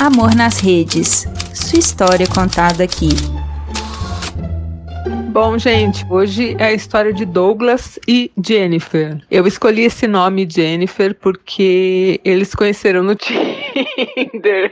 Amor nas redes. Sua história contada aqui. Bom, gente, hoje é a história de Douglas e Jennifer. Eu escolhi esse nome Jennifer porque eles conheceram no Tinder.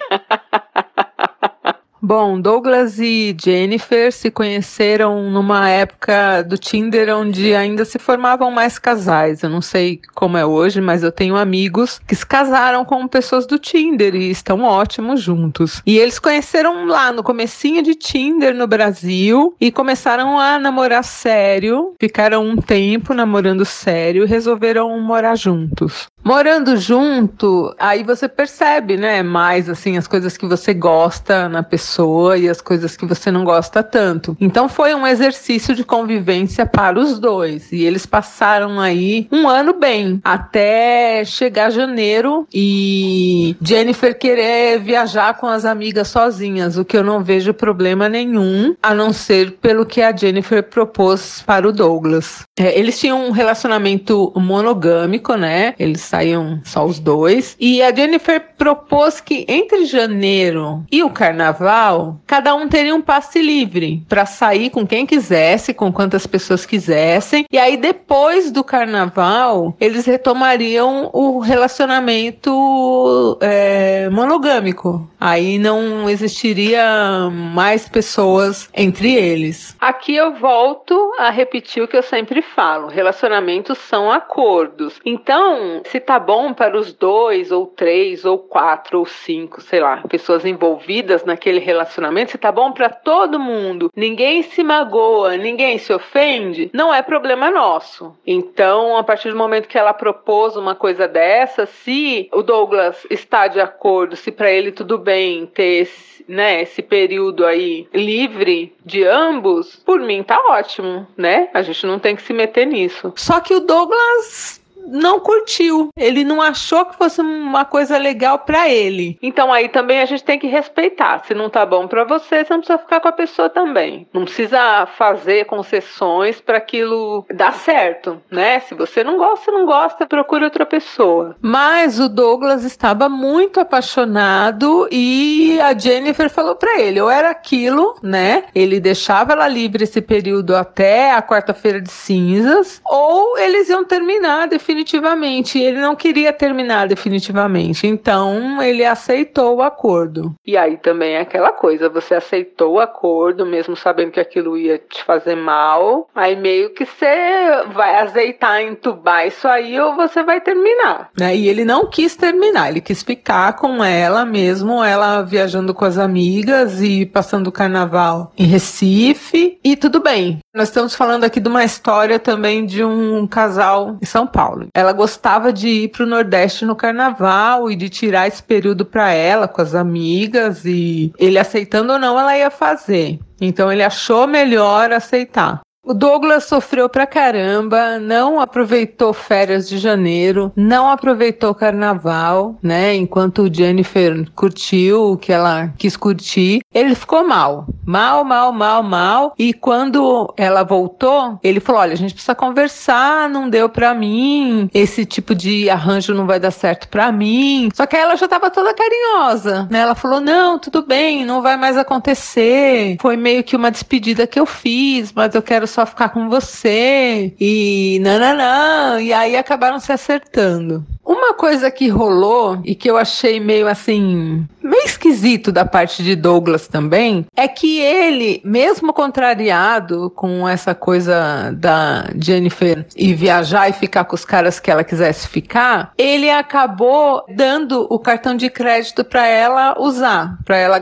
Bom, Douglas e Jennifer se conheceram numa época do Tinder onde ainda se formavam mais casais. Eu não sei como é hoje, mas eu tenho amigos que se casaram com pessoas do Tinder e estão ótimos juntos. E eles conheceram lá no comecinho de Tinder no Brasil e começaram a namorar sério. Ficaram um tempo namorando sério e resolveram morar juntos. Morando junto, aí você percebe, né, mais assim as coisas que você gosta na pessoa e as coisas que você não gosta tanto. Então foi um exercício de convivência para os dois e eles passaram aí um ano bem até chegar janeiro e Jennifer querer viajar com as amigas sozinhas, o que eu não vejo problema nenhum, a não ser pelo que a Jennifer propôs para o Douglas. É, eles tinham um relacionamento monogâmico, né? Eles saíam só os dois. E a Jennifer propôs que entre janeiro e o carnaval, cada um teria um passe livre para sair com quem quisesse, com quantas pessoas quisessem. E aí, depois do carnaval, eles retomariam o relacionamento é, monogâmico. Aí não existiria mais pessoas entre eles. Aqui eu volto a repetir o que eu sempre falo: relacionamentos são acordos. Então, se tá bom para os dois, ou três, ou quatro, ou cinco, sei lá, pessoas envolvidas naquele relacionamento, se tá bom para todo mundo, ninguém se magoa, ninguém se ofende, não é problema nosso. Então, a partir do momento que ela propôs uma coisa dessa, se o Douglas está de acordo, se para ele tudo bem ter esse, né, esse período aí livre de ambos, por mim tá ótimo, né? A gente não tem que se meter nisso. Só que o Douglas não curtiu. Ele não achou que fosse uma coisa legal para ele. Então aí também a gente tem que respeitar. Se não tá bom para você, você não precisa ficar com a pessoa também. Não precisa fazer concessões para aquilo dar certo, né? Se você não gosta, não gosta, procure outra pessoa. Mas o Douglas estava muito apaixonado e a Jennifer falou para ele, ou era aquilo, né? Ele deixava ela livre esse período até a quarta-feira de cinzas, ou eles iam terminar definitivamente definitivamente. Ele não queria terminar definitivamente. Então ele aceitou o acordo. E aí também é aquela coisa: você aceitou o acordo, mesmo sabendo que aquilo ia te fazer mal. Aí meio que você vai azeitar, entubar isso aí ou você vai terminar. Né? E ele não quis terminar, ele quis ficar com ela mesmo, ela viajando com as amigas e passando o carnaval em Recife. E tudo bem. Nós estamos falando aqui de uma história também de um casal em São Paulo. Ela gostava de ir para o Nordeste no carnaval e de tirar esse período para ela com as amigas e ele aceitando ou não, ela ia fazer. Então ele achou melhor aceitar. O Douglas sofreu pra caramba, não aproveitou férias de janeiro, não aproveitou carnaval, né? Enquanto o Jennifer curtiu o que ela quis curtir. Ele ficou mal, mal, mal, mal, mal. E quando ela voltou, ele falou: Olha, a gente precisa conversar, não deu pra mim, esse tipo de arranjo não vai dar certo pra mim. Só que ela já tava toda carinhosa, né? Ela falou: Não, tudo bem, não vai mais acontecer. Foi meio que uma despedida que eu fiz, mas eu quero só só ficar com você e nananã. E aí acabaram se acertando. Uma coisa que rolou e que eu achei meio assim, meio esquisito da parte de Douglas também, é que ele, mesmo contrariado com essa coisa da Jennifer e viajar e ficar com os caras que ela quisesse ficar, ele acabou dando o cartão de crédito para ela usar, para ela